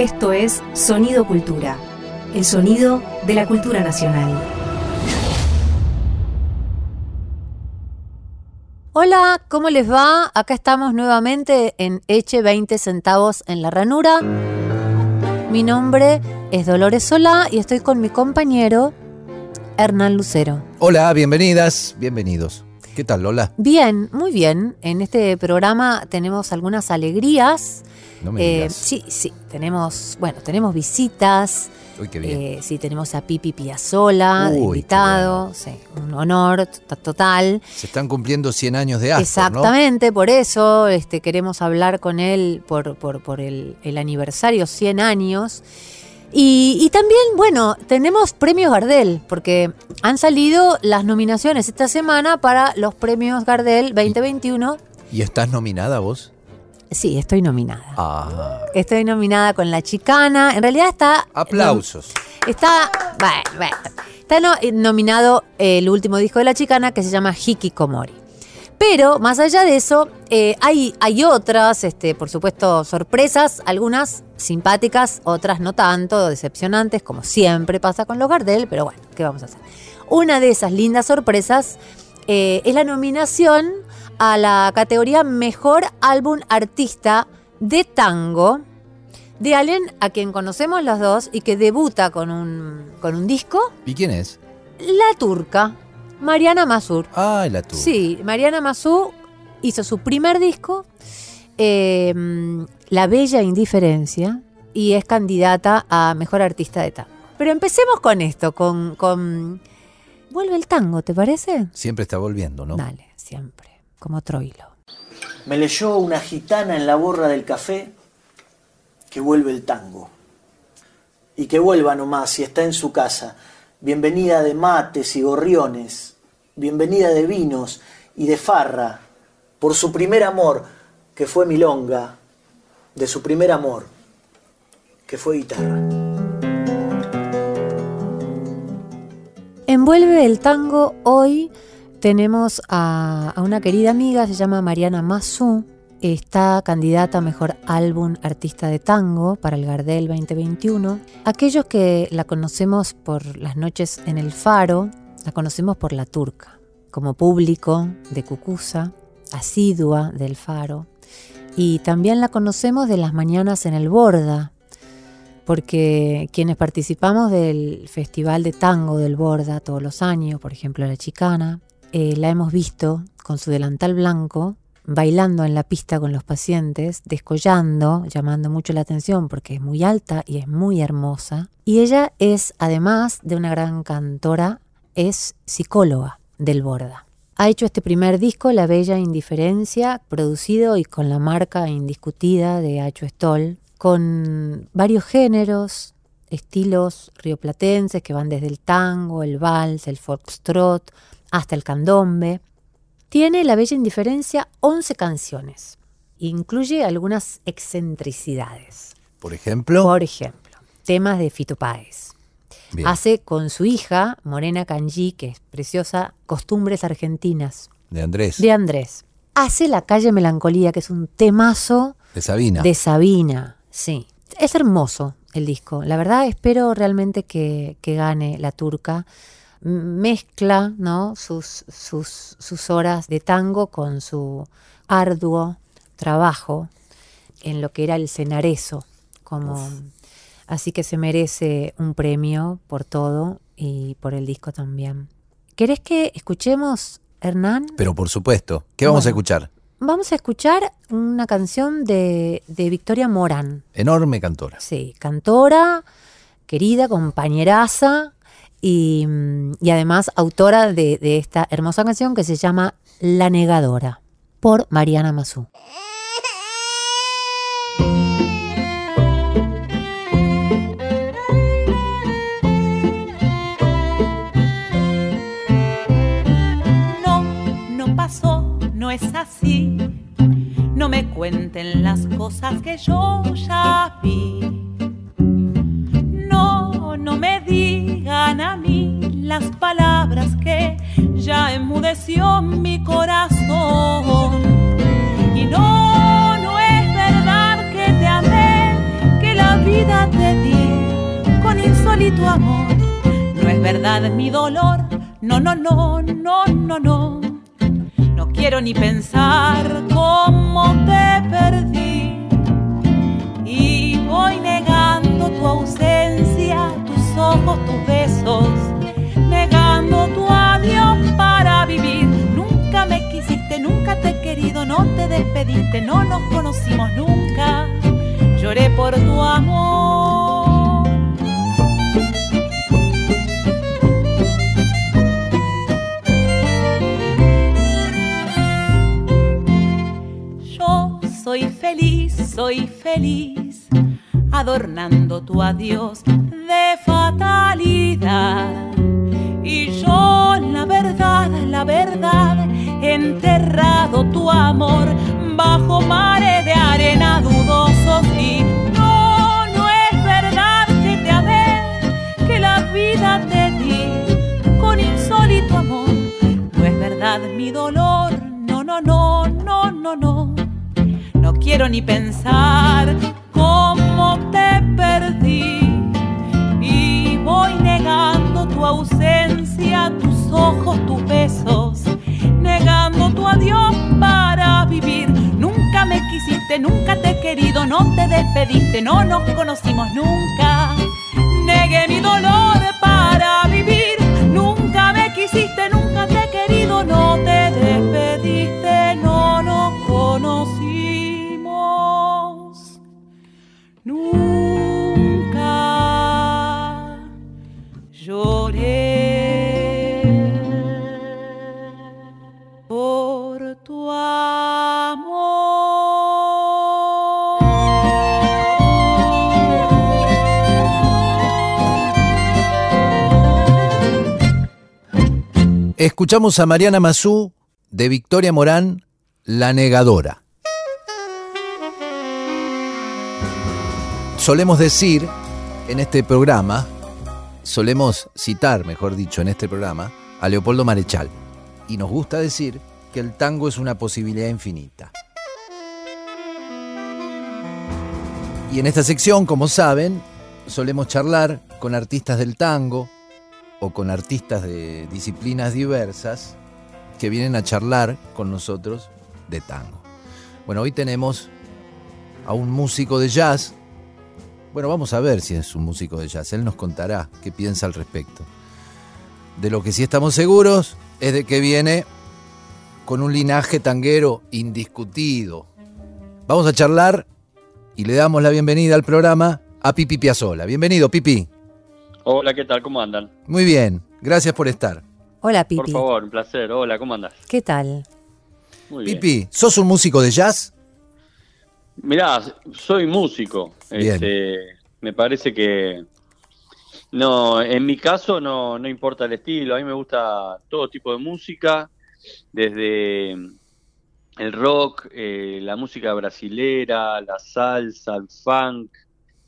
Esto es Sonido Cultura, el sonido de la cultura nacional. Hola, ¿cómo les va? Acá estamos nuevamente en Eche 20 centavos en la ranura. Mi nombre es Dolores Solá y estoy con mi compañero Hernán Lucero. Hola, bienvenidas, bienvenidos. ¿Qué tal, Lola? Bien, muy bien. En este programa tenemos algunas alegrías. No me Eh, digas. sí, sí, tenemos, bueno, tenemos visitas. Uy, qué bien. Eh, sí, tenemos a Pipi Piazzola invitado. Sí, un honor total. Se están cumpliendo 100 años de Astor, Exactamente, por eso este, queremos hablar con él por, por, por el, el aniversario 100 años. Y, y también, bueno, tenemos premios Gardel, porque han salido las nominaciones esta semana para los premios Gardel 2021. ¿no? ¿Y estás nominada vos? Sí, estoy nominada. Ah, Estoy nominada con La Chicana. En realidad está... aplausos. Está, bueno, bueno. Está no- eh, nominado el último disco de La Chicana que se llama Hikikomori. Pero más allá de eso, eh, hay, hay otras, este, por supuesto, sorpresas, algunas simpáticas, otras no tanto, decepcionantes, como siempre pasa con los Gardel, pero bueno, ¿qué vamos a hacer? Una de esas lindas sorpresas eh, es la nominación a la categoría Mejor Álbum Artista de Tango de alguien a quien conocemos los dos y que debuta con un, con un disco, ¿Y quién es? La Turca, Mariana Mazur. Ah, la tuya. Sí, Mariana Mazur hizo su primer disco, eh, La Bella Indiferencia, y es candidata a Mejor Artista de Tango. Pero empecemos con esto, con... con Vuelve el tango, ¿te parece? Siempre está volviendo, ¿no? Dale, siempre, como Troilo. Me leyó una gitana en la borra del café que vuelve el tango. Y que vuelva nomás si está en su casa. Bienvenida de mates y gorriones. Bienvenida de vinos y de farra. Por su primer amor, que fue milonga. De su primer amor, que fue guitarra. Envuelve el tango hoy. Tenemos a, una querida amiga, se llama Mariana Mazú. Está candidata a mejor álbum artista de tango para el Gardel 2021. Aquellos que la conocemos por las noches en el Faro, la conocemos por la turca, como público de Cucusa, asidua del Faro. Y también la conocemos de las mañanas en el Borda, porque quienes participamos del Festival de Tango del Borda todos los años, por ejemplo la Chicana, eh, la hemos visto con su delantal blanco, bailando en la pista con los pacientes, descollando, llamando mucho la atención porque es muy alta y es muy hermosa. Y ella es, además de una gran cantora, es psicóloga del Borda. Ha hecho este primer disco, La Bella Indiferencia, producido y con la marca indiscutida de Acho Stoll, con varios géneros, estilos rioplatenses que van desde el tango, el vals, el foxtrot, hasta el candombe. Tiene La Bella Indiferencia 11 canciones. Incluye algunas excentricidades. Por ejemplo. Por ejemplo, temas de Fito Páez. Bien. Hace con su hija, Morena Canji, que es preciosa, Costumbres Argentinas, De Andrés. de Andrés. Hace La Calle Melancolía, que es un temazo De Sabina. de Sabina. Sí, es hermoso el disco. La verdad espero realmente que, que gane la turca. Mezcla ¿no? sus, sus, sus horas de tango con su arduo trabajo en lo que era el cenarezo. Como, así que se merece un premio por todo y por el disco también. ¿Querés que escuchemos, Hernán? Pero por supuesto. ¿Qué vamos a escuchar? Vamos a escuchar una canción de, de Victoria Morán. Enorme cantora. Sí, cantora, querida, compañeraza y, y además autora de, de esta hermosa canción que se llama La Negadora, por Mariana Mazú. No me cuenten las cosas que yo ya vi. No, no me digan a mí las palabras que ya enmudeció mi corazón. Y no, no es verdad que te amé, que la vida insólito amor. No es verdad mi dolor, no, no, no, no, no, no. Quiero ni pensar cómo te perdí. Y voy negando tu ausencia, tus ojos, tus besos, negando tu adiós para vivir. Nunca me quisiste, nunca te he querido, no te despediste, no nos conocimos nunca. Lloré por tu amor. Soy feliz, soy feliz, adornando tu adiós de fatalidad. Y yo, la verdad, la verdad, enterrado tu amor bajo mares de arena dudosos y no, no es verdad que te amé, que la vida te di con insólito amor. No es verdad mi dolor, no, no, no, no, no, no. No quiero ni pensar cómo te perdí y voy negando tu ausencia, tus ojos, tus besos, negando tu adiós para vivir. Nunca me quisiste, nunca te he querido, no te despediste, no nos conocimos nunca. Negué mi dolor para vivir. Escuchamos a Mariana Mazú de Victoria Morán, La Negadora. Solemos decir en este programa, solemos citar, mejor dicho, en este programa, a Leopoldo Marechal. Y nos gusta decir que el tango es una posibilidad infinita. Y en esta sección, como saben, solemos charlar con artistas del tango o con artistas de disciplinas diversas que vienen a charlar con nosotros de tango. Bueno, hoy tenemos a un músico de jazz. Bueno, vamos a ver si es un músico de jazz. Él nos contará qué piensa al respecto. De lo que sí estamos seguros es de que viene con un linaje tanguero indiscutido. Vamos a charlar y le damos la bienvenida al programa a Pipi Piazzola. Bienvenido, Pipi. Hola, ¿qué tal? ¿Cómo andan? Muy bien, gracias por estar. Hola, Pipi. Por favor, un placer. Hola, ¿cómo andas? ¿Qué tal? Muy bien. Pipi, ¿sos un músico de jazz? Mirá, soy músico. Bien. Este, me parece que no, en mi caso no, no importa el estilo. A mí me gusta todo tipo de música, desde el rock, eh, la música brasilera, la salsa, el funk,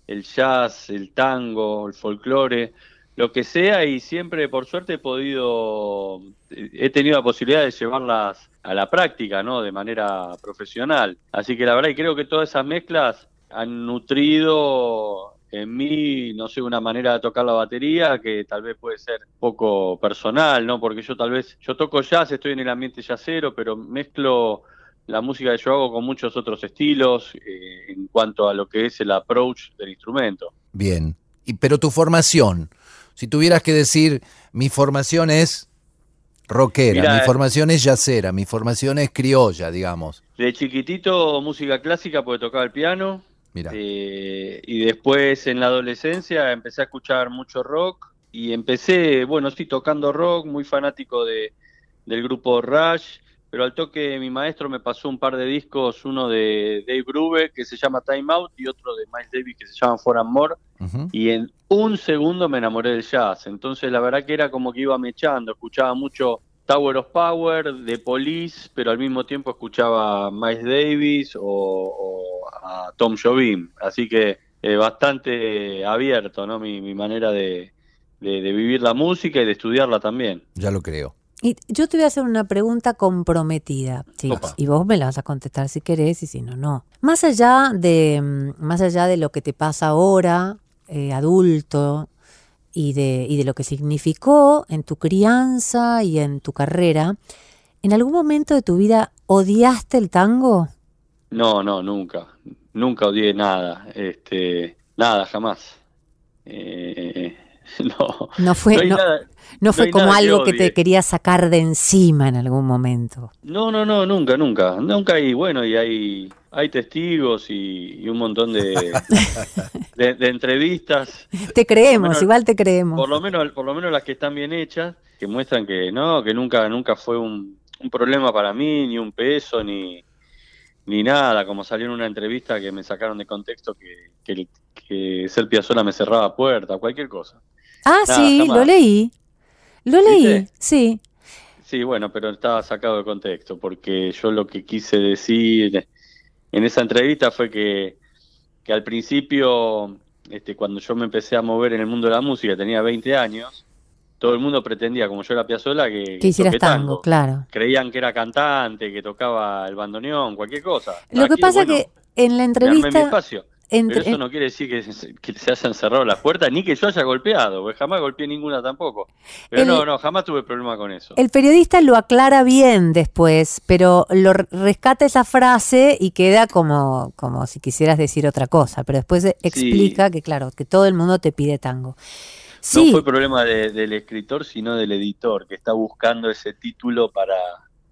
el jazz, el tango, el folclore, lo que sea y siempre por suerte he podido, he tenido la posibilidad de llevarlas a la práctica, ¿no? De manera profesional. Así que la verdad y creo que todas esas mezclas han nutrido en mí, no sé, una manera de tocar la batería que tal vez puede ser poco personal, ¿no? Porque yo tal vez, yo toco jazz, estoy en el ambiente jazzero, pero mezclo la música que yo hago con muchos otros estilos eh, en cuanto a lo que es el approach del instrumento. Bien. Y, pero tu formación, si tuvieras que decir, mi formación es rockera, mi eh, formación es jazzera, mi formación es criolla, digamos. De chiquitito música clásica porque tocaba el piano. Mira. Eh, y después en la adolescencia empecé a escuchar mucho rock y empecé, bueno, sí, tocando rock, muy fanático de, del grupo Rush, pero al toque mi maestro me pasó un par de discos, uno de Dave Brubeck que se llama Time Out y otro de Miles Davis que se llama For and More, y en un segundo me enamoré del jazz. Entonces la verdad que era como que iba mechando, escuchaba mucho Tower of Power, de Police, pero al mismo tiempo escuchaba a Miles Davis o, o a Tom Jobim. Así que eh, bastante abierto, ¿no? Mi, mi manera de, de- de vivir la música y de estudiarla también. Ya lo creo. Y yo te voy a hacer una pregunta comprometida, Opa. y vos me la vas a contestar si querés y si no, no. Más allá de, mm, más allá de lo que te pasa ahora, eh, adulto, y de, y de lo que significó en tu crianza y en tu carrera, ¿en algún momento de tu vida odiaste el tango? No, no, nunca. Nunca odié nada. Este, nada, jamás. Eh, no, No fue, no nada- fue como que algo que, te odie. querías sacar de encima en algún momento. No, no, no, nunca, nunca. Nunca hay, bueno, y hay, hay testigos y, y un montón de, de, de entrevistas, Te creemos, menos- igual te creemos. por lo menos, por lo menos las que están bien hechas, que muestran que no, que nunca, nunca fue un, un problema para mí, ni un peso, ni, ni nada, como salió en una entrevista que me sacaron de contexto que, que, que ser Piazzolla me cerraba puertas, cualquier cosa. Ah, Nada, sí, jamás. lo leí. Lo leí, ¿Viste? sí. Sí, bueno, pero estaba sacado de contexto, porque yo lo que quise decir en esa entrevista fue que, que al principio, este, cuando yo me empecé a mover en el mundo de la música, tenía 20 años, todo el mundo pretendía, como yo era Piazzolla, que, Que hicieras tango, claro. Creían que era cantante, que tocaba el bandoneón, cualquier cosa. Lo que pasa bueno, que en la entrevista... entre- Pero eso no quiere decir que se, que se hayan cerrado las puertas, ni que yo haya golpeado, porque jamás golpeé ninguna tampoco. Pero El- no, no, jamás tuve problema con eso. El periodista lo aclara bien después, pero lo rescata esa frase y queda como, como si quisieras decir otra cosa, pero después explica que, claro, que todo el mundo te pide tango. Sí, No fue problema de- del escritor, sino del editor, que está buscando ese título para,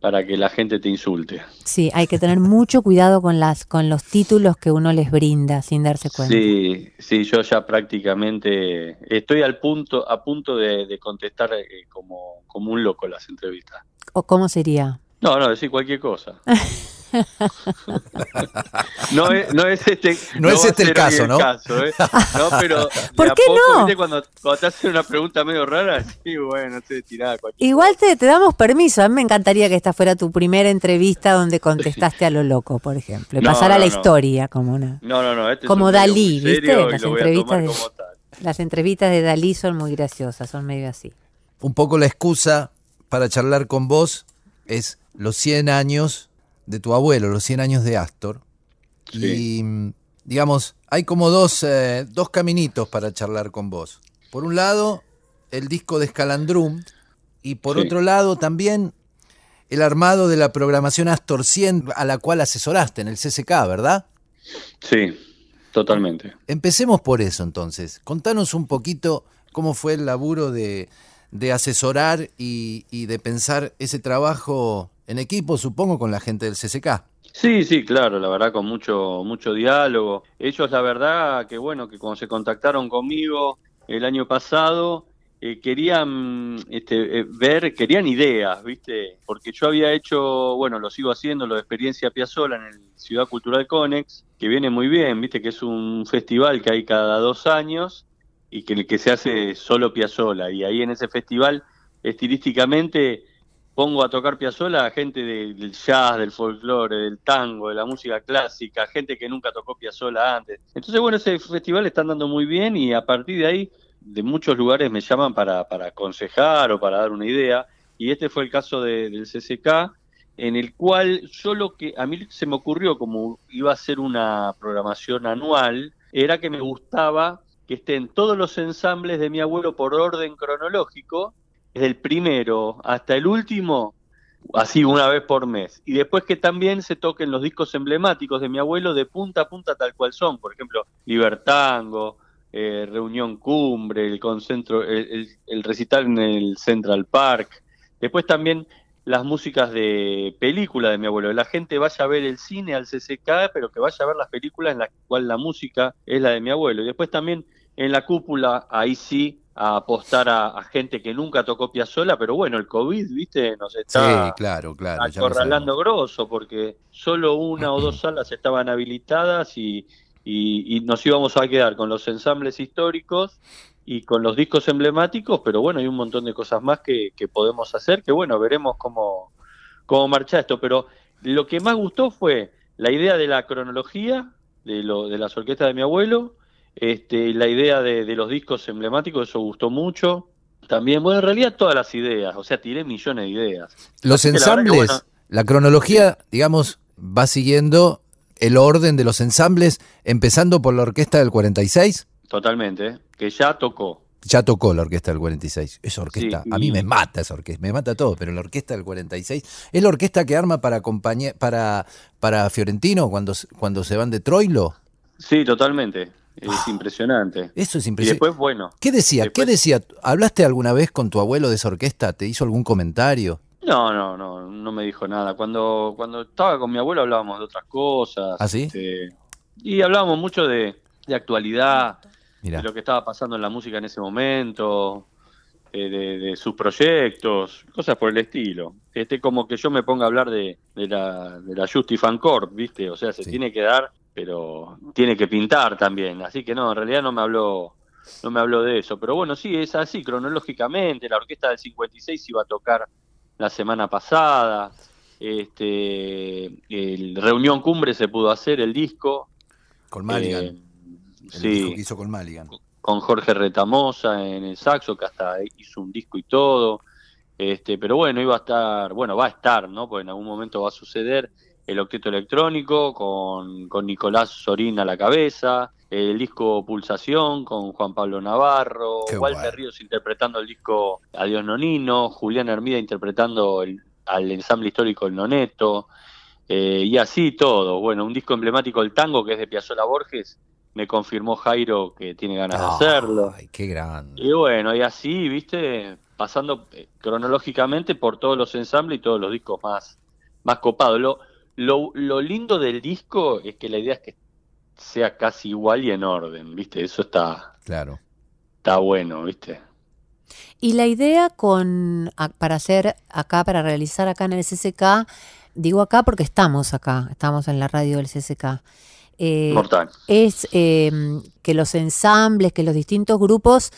para que la gente te insulte. sí, hay que tener mucho cuidado con las con los títulos que uno les brinda sin darse cuenta. Sí, sí, yo ya prácticamente estoy al punto, a punto de, de contestar eh, como, como un loco las entrevistas. ¿O cómo sería? No, no, decir cualquier cosa. No es, no es este, No es este el caso, ¿no? caso, ¿eh? No, pero ¿Por qué poco, no? ¿viste? Cuando, cuando te hacen una pregunta medio rara, sí, bueno, te Igual te, te damos permiso. A mí me encantaría que esta fuera tu primera entrevista donde contestaste a lo loco, por ejemplo. Y No, pasar a la historia como una. No, no, no. Este Como Dalí, ¿viste? Las entrevistas de-. Las entrevistas de Dalí son muy graciosas, son medio así. Un poco la excusa para charlar con vos es los 100 años de tu abuelo, los 100 años de Astor. Sí. Y, digamos, hay como dos, eh, dos caminitos para charlar con vos. Por un lado, el disco de Scalandrum y por Sí. otro lado también el armado de la programación Astor 100 a la cual asesoraste en el CCK, ¿verdad? Sí, totalmente. Empecemos por eso entonces. Contanos un poquito cómo fue el laburo de, de asesorar y, y de pensar ese trabajo en equipo, supongo, con la gente del CCK. Sí, sí, claro, la verdad con mucho mucho diálogo. Ellos la verdad que bueno, que cuando se contactaron conmigo el año pasado eh, querían este, eh, ver, querían ideas, ¿viste? Porque yo había hecho, bueno, lo sigo haciendo, lo de Experiencia Piazzola en el Ciudad Cultural Conex, que viene muy bien, ¿viste? Que es un festival que hay cada dos años y que, que se hace solo Piazzola. Y ahí en ese festival, estilísticamente, pongo a tocar Piazzolla a gente de- del jazz, del folclore, del tango, de la música clásica, gente que nunca tocó Piazzolla antes. Entonces, bueno, ese festival está andando muy bien y a partir de ahí, de muchos lugares me llaman para, para aconsejar o para dar una idea. Y este fue el caso de- del CCK, en el cual yo lo que a mí se me ocurrió, como iba a ser una programación anual, era que me gustaba que estén todos los ensambles de mi abuelo por orden cronológico, desde el primero hasta el último, así una vez por mes. Y después que también se toquen los discos emblemáticos de mi abuelo de punta a punta tal cual son, por ejemplo, Libertango, eh, Reunión Cumbre, el, concentro, el, el- el recital en el Central Park. Después también las músicas de película de mi abuelo. La gente vaya a ver el cine al CCK, pero que vaya a ver las películas en las cuales la música es la de mi abuelo. Y después también en la cúpula, ahí sí, a apostar a, a gente que nunca tocó Piazzolla, pero bueno, el COVID, viste, nos está sí, claro, claro. acorralando grosso, porque solo una o dos salas estaban habilitadas y, y- y nos íbamos a quedar con los ensambles históricos y con los discos emblemáticos, pero bueno, hay un montón de cosas más que, que podemos hacer, que bueno, veremos cómo, cómo marcha esto, pero lo que más gustó fue la idea de la cronología de, lo, de las orquestas de mi abuelo, este, la idea de, de los discos emblemáticos, eso gustó mucho. También, bueno, en realidad todas las ideas, o sea, tiré millones de ideas. Los Así la ensambles, bueno, la cronología, digamos, va siguiendo el orden de los ensambles, empezando por la orquesta del 46. Totalmente, ¿eh? que ya tocó. Ya tocó la orquesta del 46. Esa orquesta, Sí, a mí y- me mata esa orquesta, me mata todo, pero la orquesta del 46 es la orquesta que arma para para para Fiorentino cuando cuando se van de Troilo. Sí, totalmente. Es impresionante. Eso es Y impresionante. después, bueno. ¿Qué decía? después- ¿Qué decía? ¿Hablaste alguna vez con tu abuelo de esa orquesta? ¿Te hizo algún comentario? No, no, no, no me dijo nada. Cuando, cuando estaba con mi abuelo hablábamos de otras cosas. ¿Ah, sí? este, y hablábamos mucho de, de actualidad, de lo que estaba pasando en la música en ese momento, eh, de, de sus proyectos, cosas por el estilo. Este, como que yo me ponga a hablar de, de la, de la ¿viste? O sea, se Sí. tiene que dar, pero tiene que pintar también. Así que no, en realidad no me habló no me habló de eso. Pero bueno, sí, es así, cronológicamente. La orquesta del 56 iba a tocar la semana pasada. Este, el Reunión Cumbre se pudo hacer, el disco. con Maligan. Eh, el sí, disco que hizo con Maligan. con Jorge Retamosa en el saxo, que hasta hizo un disco y todo. Este, pero bueno, iba a estar, bueno, va a estar, ¿no? Porque en algún momento va a suceder el octeto electrónico con, con Nicolás Sorín a la cabeza, el disco Pulsación con Juan Pablo Navarro, Qué Walter bueno. Ríos interpretando el disco Adiós Nonino, Julián Hermida interpretando el, al ensamble histórico El Noneto, eh, y así todo. Bueno, un disco emblemático del tango que es de Piazzolla Borges, me confirmó Jairo que tiene ganas de hacerlo. Ay, qué grande. Y bueno, y así, viste, pasando eh, cronológicamente por todos los ensambles y todos los discos más, más copados. Lo, lo, lo lindo del disco es que la idea es que sea casi igual y en orden, viste, eso está, Claro. está bueno, viste. Y la idea con para hacer acá, para realizar acá en el CCK, digo acá porque estamos acá, estamos en la radio del CCK. eh, Mortal. es eh, que los ensambles, que los distintos grupos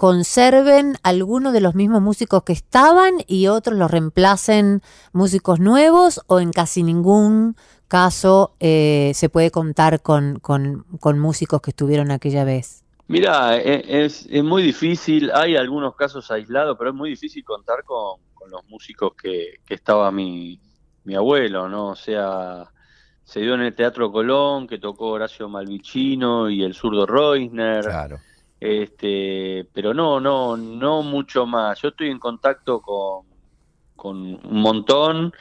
conserven algunos de los mismos músicos que estaban y otros los reemplacen músicos nuevos o en casi ningún caso eh, se puede contar con, con- con músicos que estuvieron aquella vez. Mira, e- es, es muy difícil, hay algunos casos aislados, pero es muy difícil contar con, con los músicos que, que estaba mi, mi abuelo, ¿no? O sea, se dio en el Teatro Colón, que tocó Horacio Malvicino y el zurdo Reusner, Claro. Este, pero no, no, no mucho más. Yo estoy en contacto con, con un montón.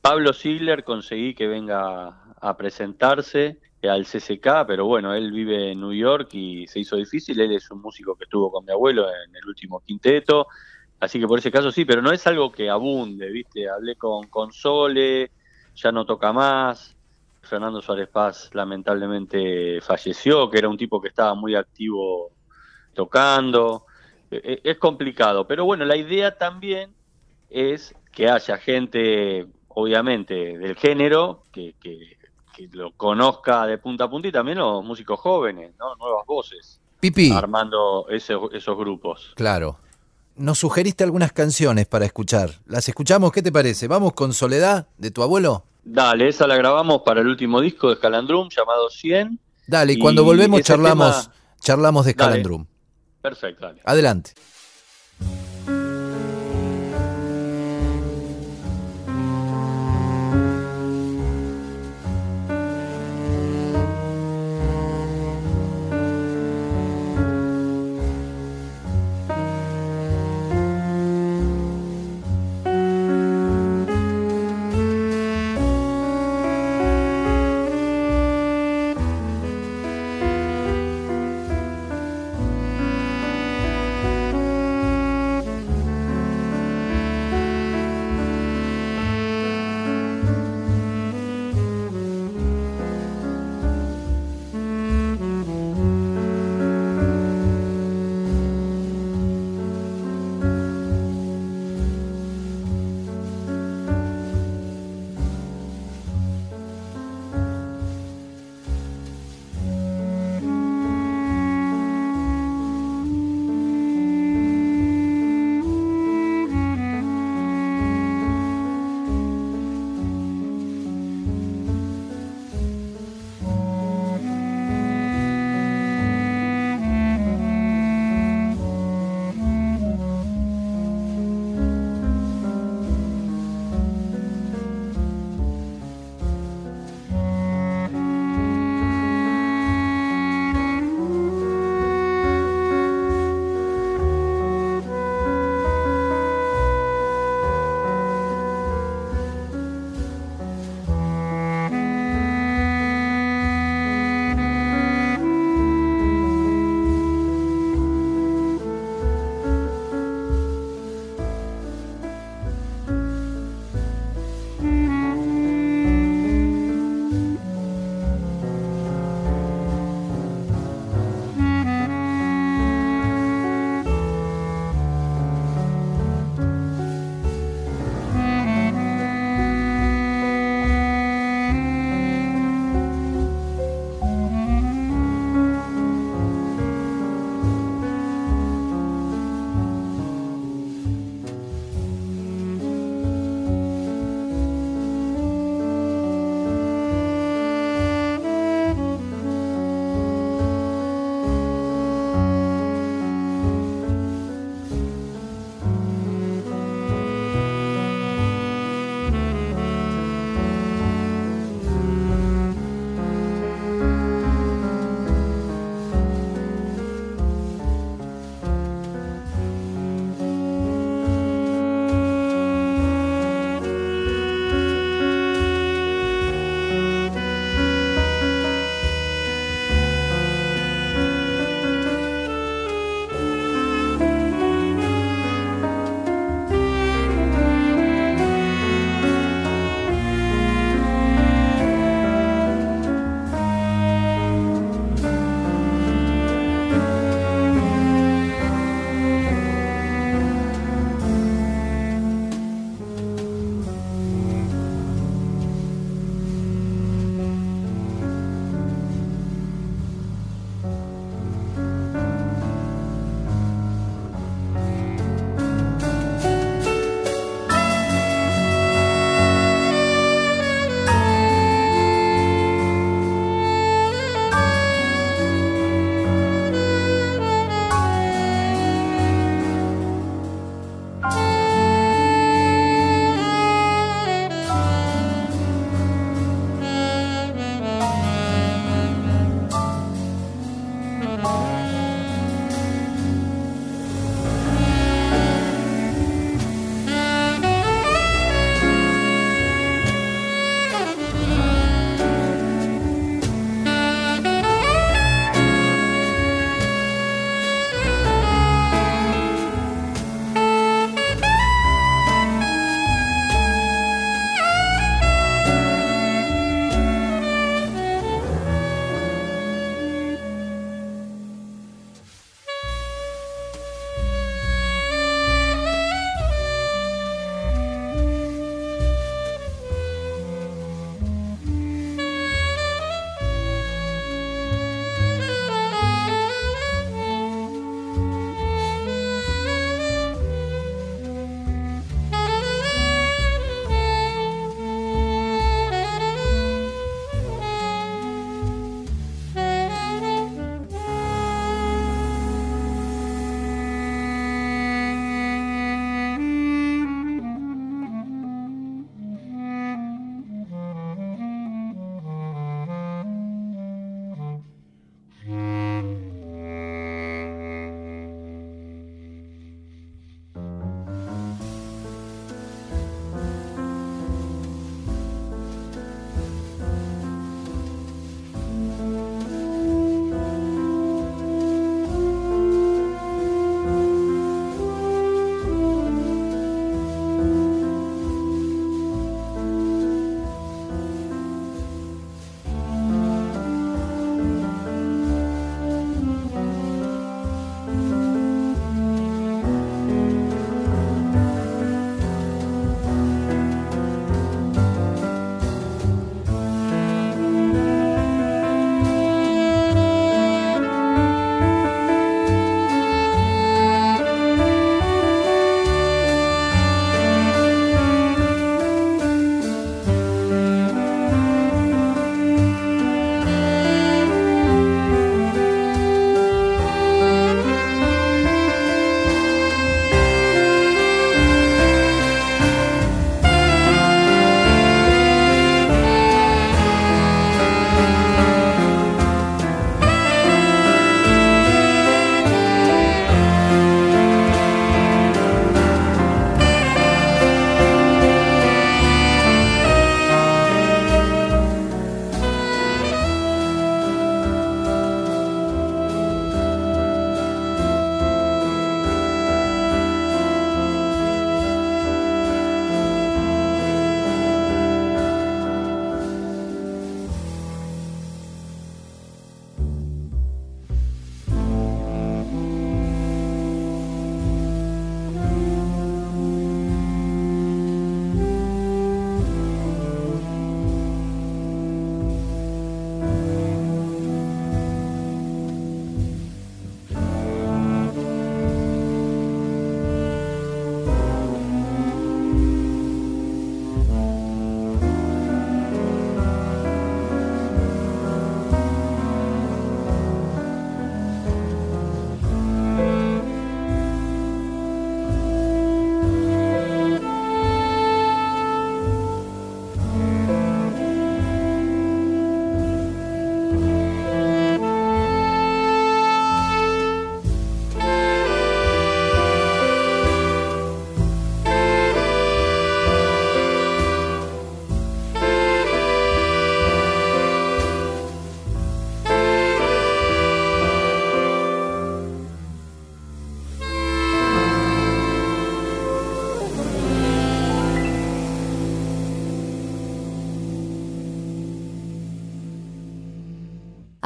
Pablo Ziegler conseguí que venga a presentarse al CCK, pero bueno, él vive en New York y se hizo difícil. Él es un músico que estuvo con mi abuelo en el último quinteto, así que por ese caso sí, pero no es algo que abunde, ¿viste? Hablé con, con Sole, ya no toca más. Fernando Suárez Paz lamentablemente falleció, que era un tipo que estaba muy activo tocando. E- e- Es complicado, pero bueno, la idea también es que haya gente, obviamente, del género, que, que- que lo conozca de punta a punta y también los músicos jóvenes, ¿no? Nuevas voces, Pipi, armando esos, esos grupos. claro. Nos sugeriste algunas canciones para escuchar. ¿Las escuchamos? ¿Qué te parece? ¿Vamos con Soledad de tu abuelo? Dale, esa la grabamos para el último disco de Calandrum llamado 100. Dale, y cuando volvemos ese charlamos, tema- charlamos de Dale. Perfecto, dale. Adelante.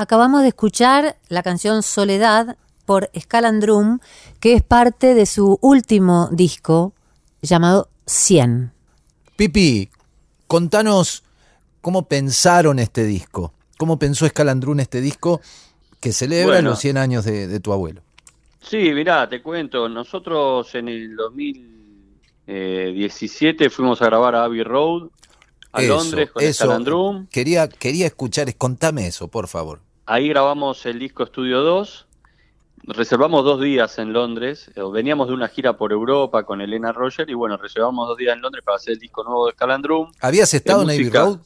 Acabamos de escuchar la canción Soledad por Scalandrum, que es parte de su último disco llamado 100. Pipi, contanos cómo pensaron este disco. ¿Cómo pensó Escalandrún este disco que celebra Bueno. los 100 años de, de tu abuelo? Sí, mirá, te cuento, nosotros en el 2017 fuimos a grabar a Abbey Road, a Eso, Londres con eso. Scalandrum. Quería, quería escuchar, contame eso, por favor. Ahí grabamos el disco Estudio 2. Reservamos dos días en Londres. eh, Veníamos de una gira por Europa con Elena Roger y bueno, reservamos dos días en Londres para hacer el disco nuevo de Scalandrum. ¿Habías estado en Abbey. Road?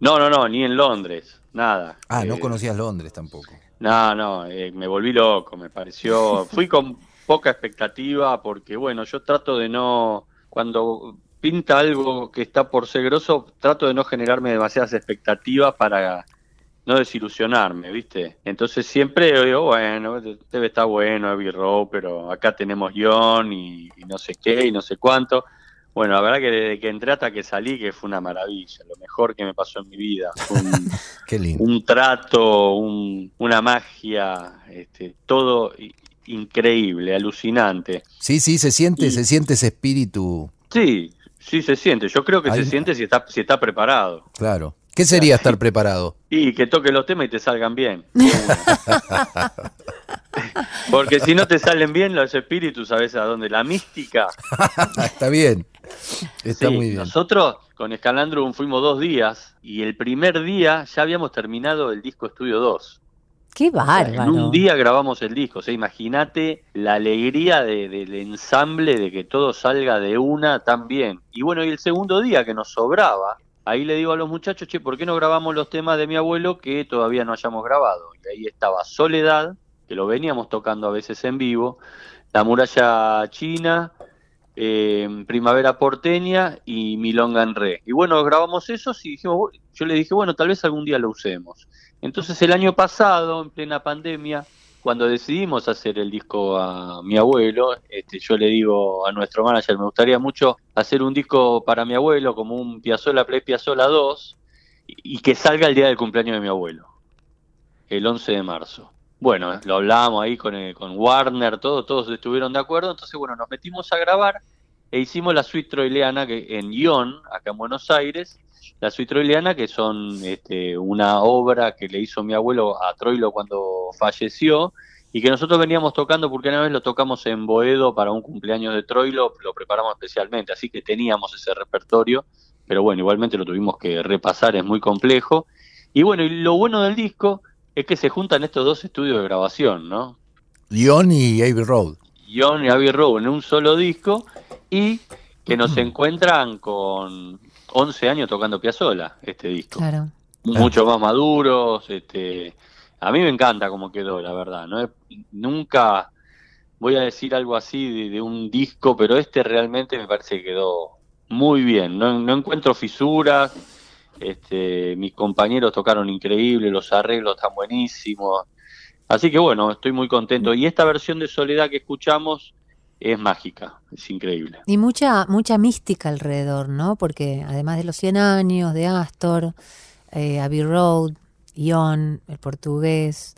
No, no, no, ni en Londres, nada. Ah, no Eh, conocías Londres tampoco. No, no, eh, me volví loco, me pareció. Fui con poca expectativa porque, bueno, yo trato de no. Cuando pinta algo que está por ser grosso, trato de no generarme demasiadas expectativas para no desilusionarme, ¿viste? Entonces siempre digo, bueno, debe estar bueno Abbey Road, pero acá tenemos John y, y no sé qué y no sé cuánto. Bueno, la verdad que desde que entré hasta que salí, que fue una maravilla, lo mejor que me pasó en mi vida. Fue un, Qué lindo. un trato, un- una magia, este, todo increíble, alucinante. Sí, sí, se siente, Y- se siente ese espíritu, Sí, sí se siente. Yo creo que se siente si está, si está preparado. claro. ¿Qué sería estar preparado? Y que toque los temas y te salgan bien. Porque si no te salen bien los espíritus, ¿sabes a dónde? La mística. Está bien. Está Sí, muy bien. Nosotros con Escalandrum fuimos dos días y el primer día ya habíamos terminado el disco Estudio 2. ¡Qué O sea, bárbaro! en un día grabamos el disco. O sea, imagínate la alegría de- del ensamble de que todo salga de una tan bien. Y bueno, y el segundo día que nos sobraba, ahí le digo a los muchachos, che, ¿por qué no grabamos los temas de mi abuelo que todavía no hayamos grabado? Y ahí estaba Soledad, que lo veníamos tocando a veces en vivo, La Muralla China, eh, Primavera Porteña y Milonga en Re. Y bueno, grabamos esos y dijimos, "Bu- yo le dije, bueno, tal vez algún día lo usemos. Entonces el año pasado, en plena pandemia, cuando decidimos hacer el disco a mi abuelo, este, yo le digo a nuestro manager, me gustaría mucho hacer un disco para mi abuelo, como un Piazzolla Play Piazzolla 2, y, que salga el día del cumpleaños de mi abuelo, el 11 de marzo. Bueno, lo hablábamos ahí con, eh, con Warner, todo, todos estuvieron de acuerdo, entonces bueno, nos metimos a grabar e hicimos la suite troileana que, en Ion, acá en Buenos Aires, la suite troileana, que son este, una obra que le hizo mi abuelo a Troilo cuando falleció y que nosotros veníamos tocando porque una vez lo tocamos en Boedo para un cumpleaños de Troilo, lo preparamos especialmente, así que teníamos ese repertorio, pero bueno, igualmente lo tuvimos que repasar, es muy complejo. Y bueno, y lo bueno del disco es que se juntan estos dos estudios de grabación, ¿no? Lyon y Abbey Road. John y Abbey Road en un solo disco y que nos encuentran con 11 años tocando Piazzolla, este disco. Claro. Mucho más maduros, este, a mí me encanta cómo quedó, la verdad, no es- nunca voy a decir algo así de, de un disco, pero este realmente me parece que quedó muy bien, no, no encuentro fisuras, este, mis compañeros tocaron increíble, los arreglos están buenísimos, así que bueno, estoy muy contento. Y esta versión de Soledad que escuchamos es mágica, es increíble. Y mucha, mucha mística alrededor, ¿no? Porque además de los 100 años de Astor, eh, Abbey Road, Ion, el portugués,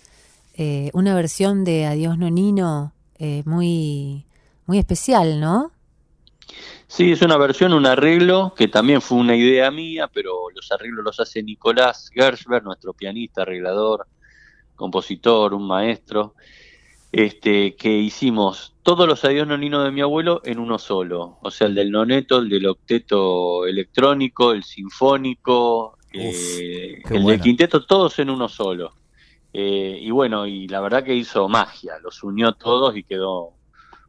eh, una versión de Adiós Nonino eh, muy, muy especial, ¿no? Sí, es una versión, un arreglo que también fue una idea mía, pero los arreglos los hace Nicolás Gershberg, nuestro pianista, arreglador, compositor, un maestro, este, que hicimos todos los adiós noninos de mi abuelo en uno solo, o sea, el del noneto, el del octeto electrónico, el sinfónico, eh, el bueno. del quinteto, todos en uno solo. Eh, y bueno, y la verdad que hizo magia, los unió todos y quedó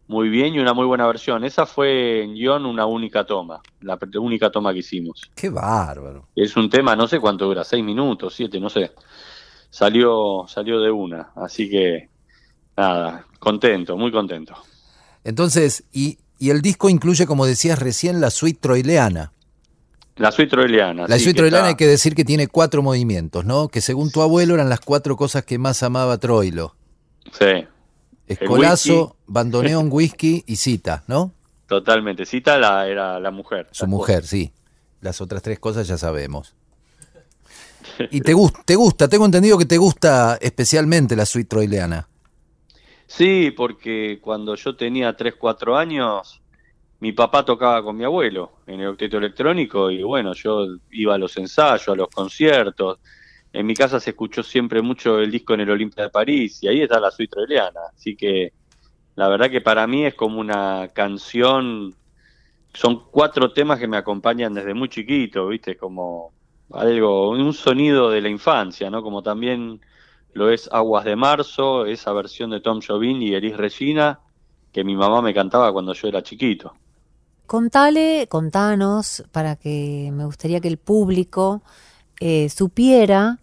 muy bien y una muy buena versión. Esa fue en guion una única toma, la única toma que hicimos. Qué bárbaro. Es un tema, no sé cuánto dura, seis minutos, siete, no sé. Salió, salió de una, así que nada, contento, muy contento. Entonces, y, y el disco incluye, como decías recién, la suite troileana. La suite troileana. La sí, suite troileana hay que decir que tiene cuatro movimientos, ¿no? Que según tu abuelo eran las cuatro cosas que más amaba Troilo. Sí, Escolazo, bandoneón, whisky y cita, ¿no? totalmente. Cita la, era la mujer. Su mujer, sí. Las otras tres cosas ya sabemos. Y te, gusta, te gusta, tengo entendido que te gusta especialmente la suite troileana. Sí, porque cuando yo tenía 3, 4 años, mi papá tocaba con mi abuelo en el octeto electrónico y bueno, yo iba a los ensayos, a los conciertos. En mi casa se escuchó siempre mucho el disco en el Olimpia de París y ahí está la suite troileana. Así que la verdad que para mí es como una canción, son cuatro temas que me acompañan desde muy chiquito, ¿viste? Como algo, un sonido de la infancia, ¿no? Como también lo es Aguas de Marzo, esa versión de Tom Jobim y Elis Regina, que mi mamá me cantaba cuando yo era chiquito. Contale, contanos, para que me gustaría que el público eh, supiera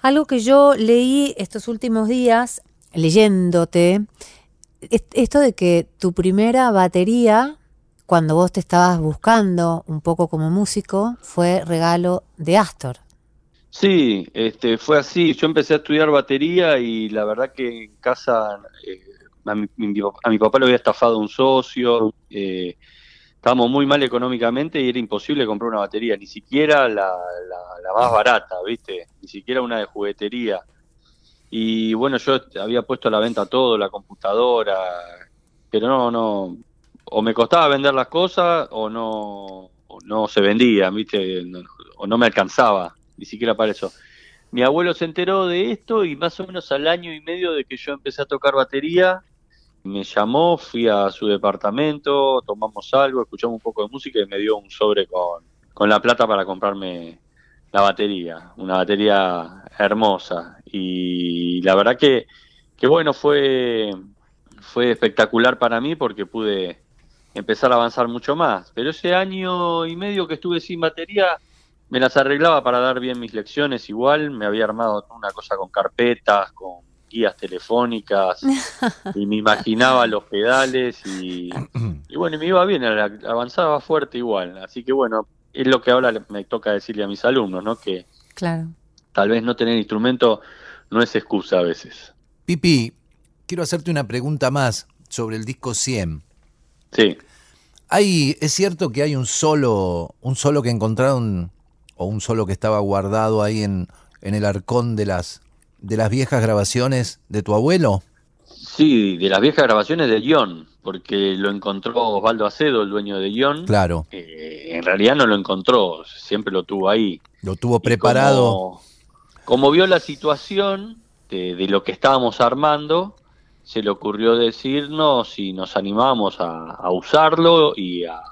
algo que yo leí estos últimos días, leyéndote, esto de que tu primera batería, cuando vos te estabas buscando un poco como músico, fue regalo de Astor. Sí, este, fue así. Yo empecé a estudiar batería y la verdad que en casa eh, a, mi, papá le había estafado un socio. Eh, estábamos muy mal económicamente y era imposible comprar una batería, ni siquiera la, la más barata, ¿viste? Ni siquiera una de juguetería. Y bueno, yo había puesto a la venta todo, la computadora, pero no, no, o me costaba vender las cosas o no, no se vendía, ¿viste? o no me alcanzaba, ni siquiera para eso. Mi abuelo se enteró de esto y más o menos al año y medio de que yo empecé a tocar batería, me llamó, fui a su departamento, tomamos algo, escuchamos un poco de música y me dio un sobre con, con la plata para comprarme la batería, una batería hermosa. Y la verdad que, que bueno, fue, fue espectacular para mí porque pude empezar a avanzar mucho más. Pero ese año y medio que estuve sin batería, me las arreglaba para dar bien mis lecciones igual, me había armado una cosa con carpetas, con guías telefónicas, y me imaginaba los pedales y, y bueno, me iba bien, avanzaba fuerte igual. Así que bueno, es lo que ahora me toca decirle a mis alumnos, ¿no? Que claro. tal vez no tener instrumento no es excusa a veces. Pipi, quiero hacerte una pregunta más sobre el disco 100. Sí. Hay, es cierto que hay un solo, un solo que encontraron o un solo que estaba guardado ahí en, en el arcón de las de las viejas grabaciones de tu abuelo. Sí, de las viejas grabaciones de guion, porque lo encontró Osvaldo Acedo, el dueño de guion. Claro. Eh, en realidad no lo encontró, siempre lo tuvo ahí. Lo tuvo preparado. Como, vio la situación de, lo que estábamos armando, se le ocurrió decirnos si nos animábamos a, usarlo y a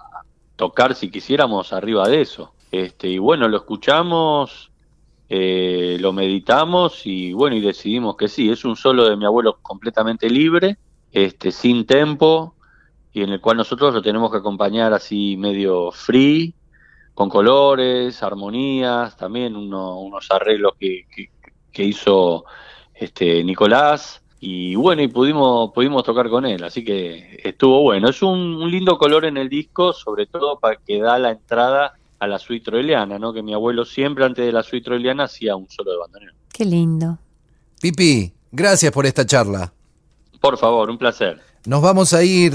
tocar si quisiéramos arriba de eso. Este, y bueno, lo escuchamos eh, lo meditamos y bueno, y decidimos que sí, es un solo de mi abuelo completamente libre, este, sin tempo, y en el cual nosotros lo tenemos que acompañar así medio free, con colores, armonías, también unos arreglos que, que, hizo este Nicolás, y bueno, y pudimos, pudimos tocar con él, así que estuvo bueno. Es un, un lindo color en el disco, sobre todo para que da la entrada a la suite troiliana, ¿no? Que mi abuelo siempre antes de la suite troiliana hacía un solo de bandoneón. Qué lindo. Pipi, gracias por esta charla. Por favor, un placer. Nos vamos a ir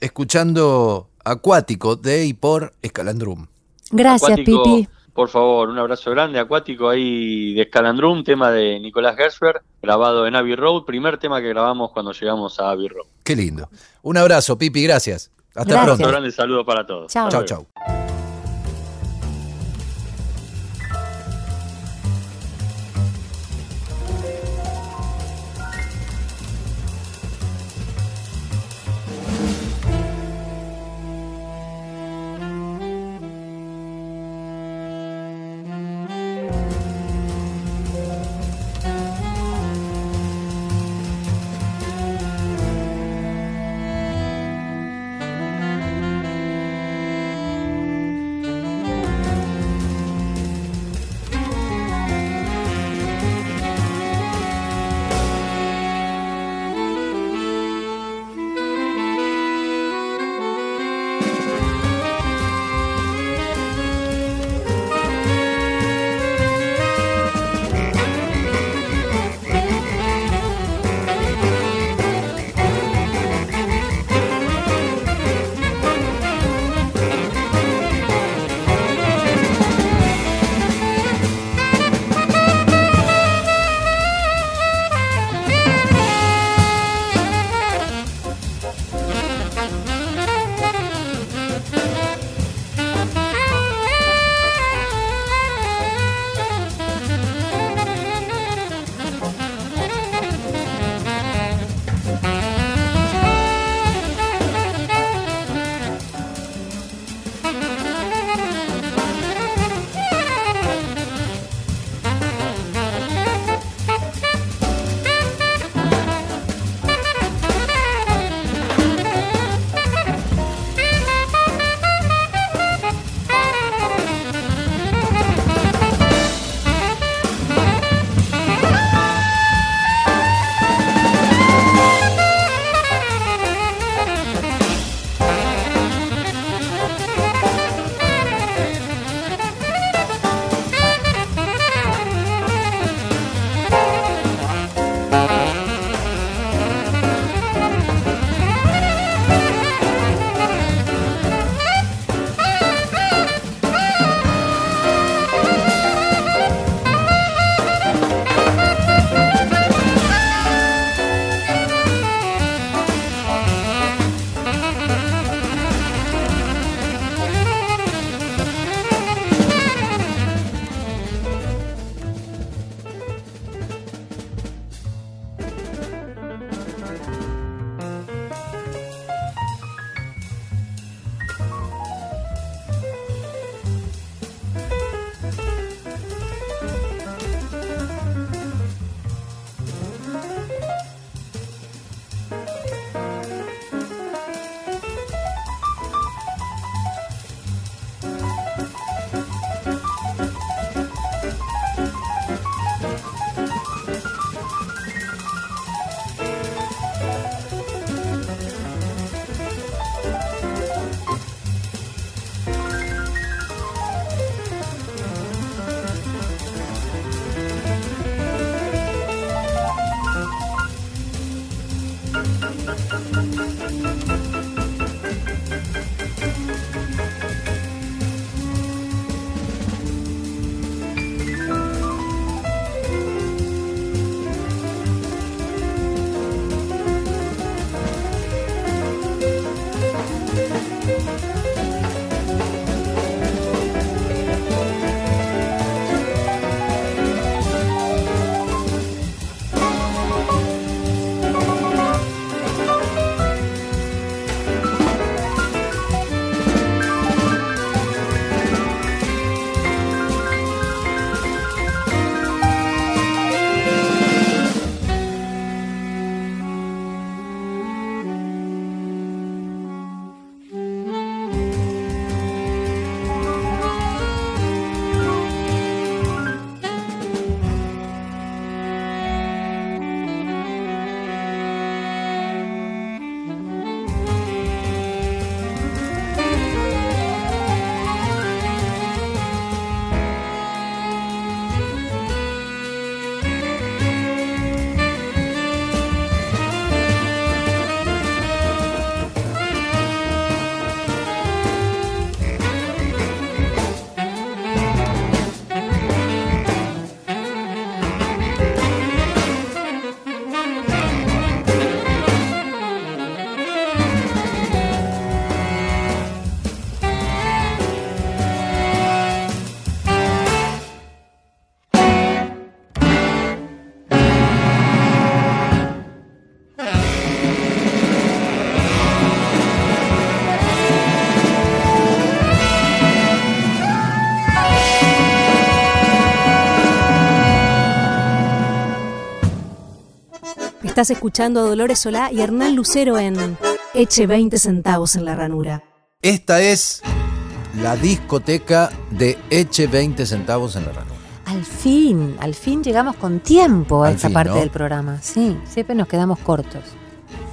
escuchando Acuático de y por Escalandrum. Gracias, Pipi. Por favor, un abrazo grande, Acuático ahí de Escalandrum, tema de Nicolás Gersberg, grabado en Abbey Road, primer tema que grabamos cuando llegamos a Abbey Road. Qué lindo. Un abrazo, Pipi, gracias. Hasta pronto. Un grande saludo para todos. Chao, chao. Estás escuchando a Dolores Solá y Hernán Lucero en Eche 20 centavos en la ranura. Esta es la discoteca de Eche 20 centavos en la ranura. Al fin, al fin llegamos con tiempo a Al esta fin, parte ¿no? del programa. Sí, siempre nos quedamos cortos.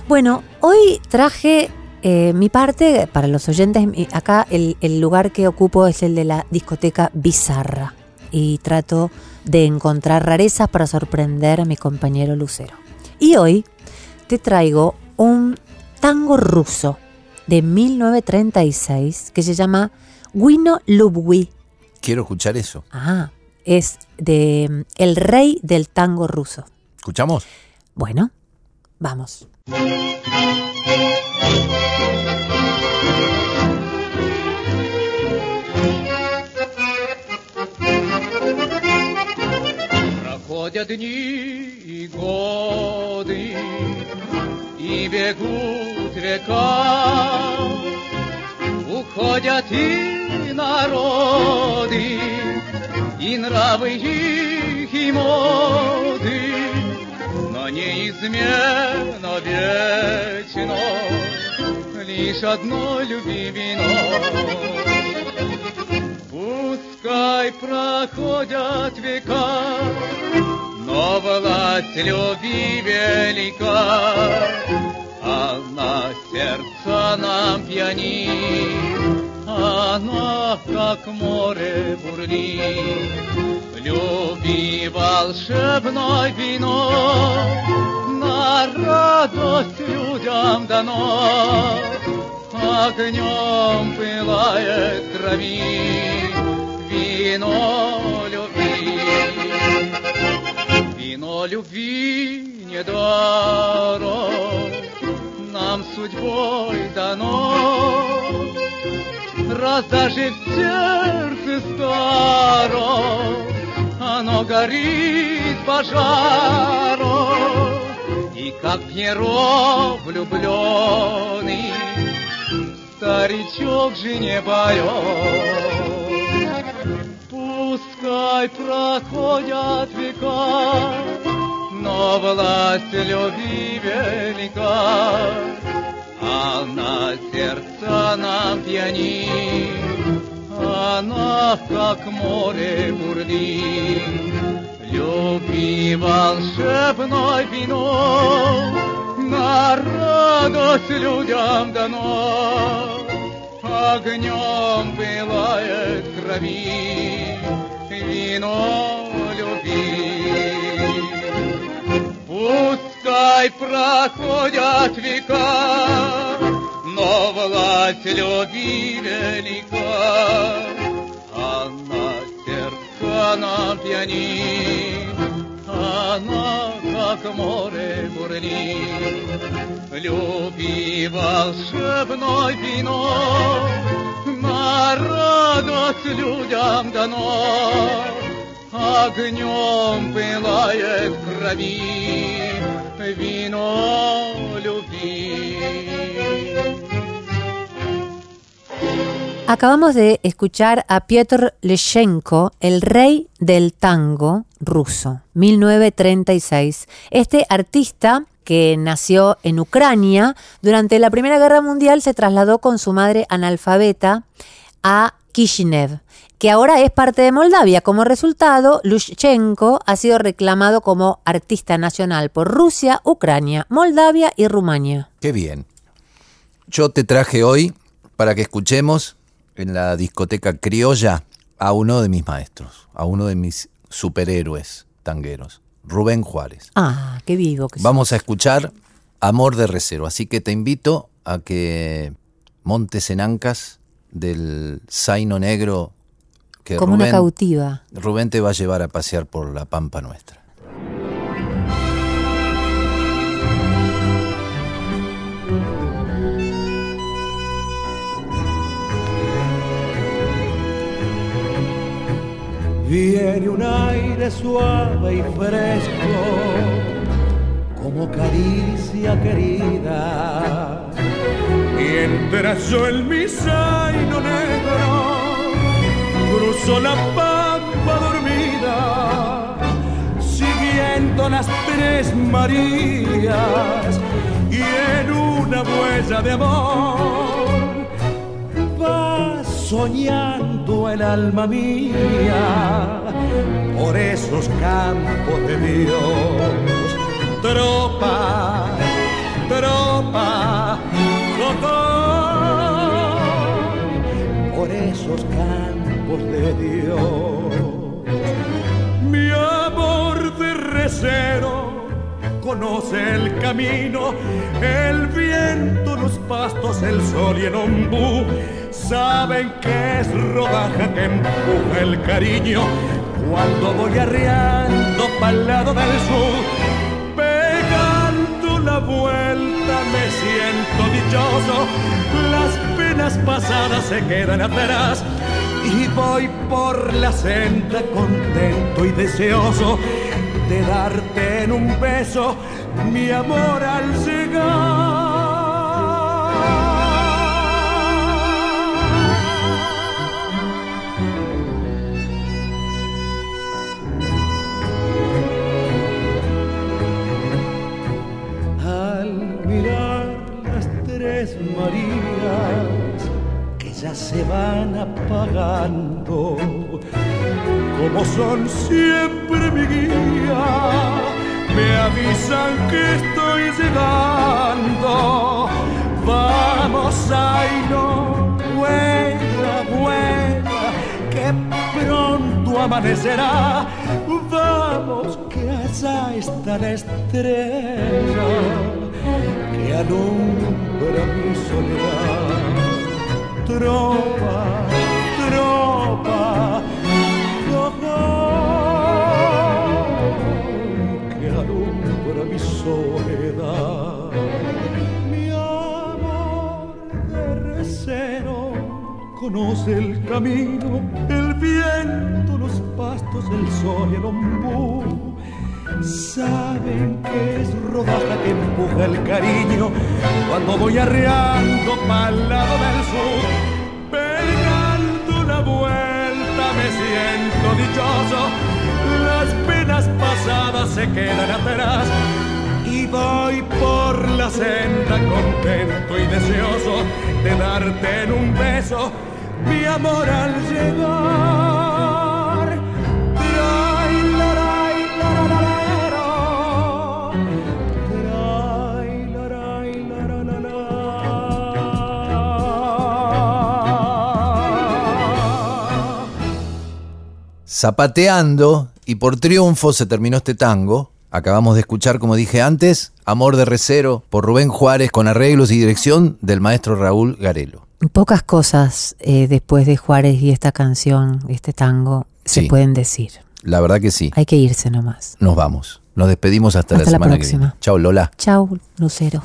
Bueno, hoy traje eh, mi parte, para los oyentes, acá el, el lugar que ocupo es el de la discoteca Bizarra. Y trato de encontrar rarezas para sorprender a mi compañero Lucero. Y hoy te traigo un tango ruso de 1936 que se llama Wino Lubwi. Quiero escuchar eso. Ah, es de mm, El Rey del Tango Ruso. ¿Escuchamos? Bueno, vamos. Проходят дни и годы, и бегут века, уходят и народы, и нравы их, и моды, но неизменно вечно лишь одно любимено. Пускай проходят века, но власть любви велика, она сердце нам пьянит, она как море бурлит. Люби волшебное вино, на радость людям дано, огнем пылает крови вино. Вино любви не даром нам судьбой дано, раз даже в сердце старом оно горит пожаром, и как Пьеро влюбленный старичок же не поет. Пускай проходят века, но власть любви велика, она сердце нам пьянит, она как море бурлит. Люби волшебное вино, на радость людям дано. Огнем пылает крови вино любви. Пускай проходят века, но власть любви велика, она сердца нам пьянит, она как море бурлит. Люби волшебной вино, радость людям дано, огнем пылает в крови вино любви. Acabamos de escuchar a Piotr Leshenko, el rey del tango ruso, 1936. Este artista que nació en Ucrania, durante la Primera Guerra Mundial se trasladó con su madre analfabeta a Kishinev, que ahora es parte de Moldavia. Como resultado, Lushchenko ha sido reclamado como artista nacional por Rusia, Ucrania, Moldavia y Rumania. Qué bien. Yo te traje hoy para que escuchemos en la discoteca criolla a uno de mis maestros, a uno de mis superhéroes tangueros, Rubén Juárez. Ah, qué vivo que Vamos a escuchar Amor de Recero, así que te invito a que montes en ancas del Zaino Negro que Como una cautiva. Rubén te va a llevar a pasear por la pampa nuestra. Viene un aire suave y fresco, como caricia querida. Mientras yo en mi negro cruzo la pampa dormida, siguiendo las tres Marías y en una huella de amor soñando el alma mía por esos campos de Dios. Tropa, tropa, voy por esos campos de Dios. Mi amor de recero conoce el camino, el viento, los pastos, el sol y el ombú. Saben que es rodaja que empuja el cariño cuando voy arreando pa'l lado del sur. Pegando la vuelta me siento dichoso, las penas pasadas se quedan atrás. Y voy por la senda contento y deseoso de darte en un beso mi amor al llegar. Se van apagando, como son siempre mi guía, me avisan que estoy llegando. Vamos, ay no, vuela, vuela, que pronto amanecerá. Vamos, que allá está la estrella que alumbra mi soledad. Tropa, tropa, que alumbra mi soledad. Mi amor de recero conoce el camino, el viento, los pastos, el sol y el ombú. Saben que es rodaja que empuja el cariño cuando voy arreando pa'l lado del sur. Pegando la vuelta me siento dichoso, las penas pasadas se quedan atrás. Y voy por la senda contento y deseoso de darte en un beso mi amor al llegar. Zapateando y por triunfo se terminó este tango Acabamos de escuchar, como dije antes, Amor de Recero por Rubén Juárez con arreglos y dirección del maestro Raúl Garelo. Pocas cosas eh, después de Juárez y esta canción, este tango, Sí. se pueden decir. La verdad que sí. Hay que irse nomás. Nos vamos. Nos despedimos hasta, Hasta la la semana que próxima. viene. Chao, Lola. Chau, Lucero.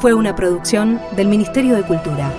Fue una producción del Ministerio de Cultura.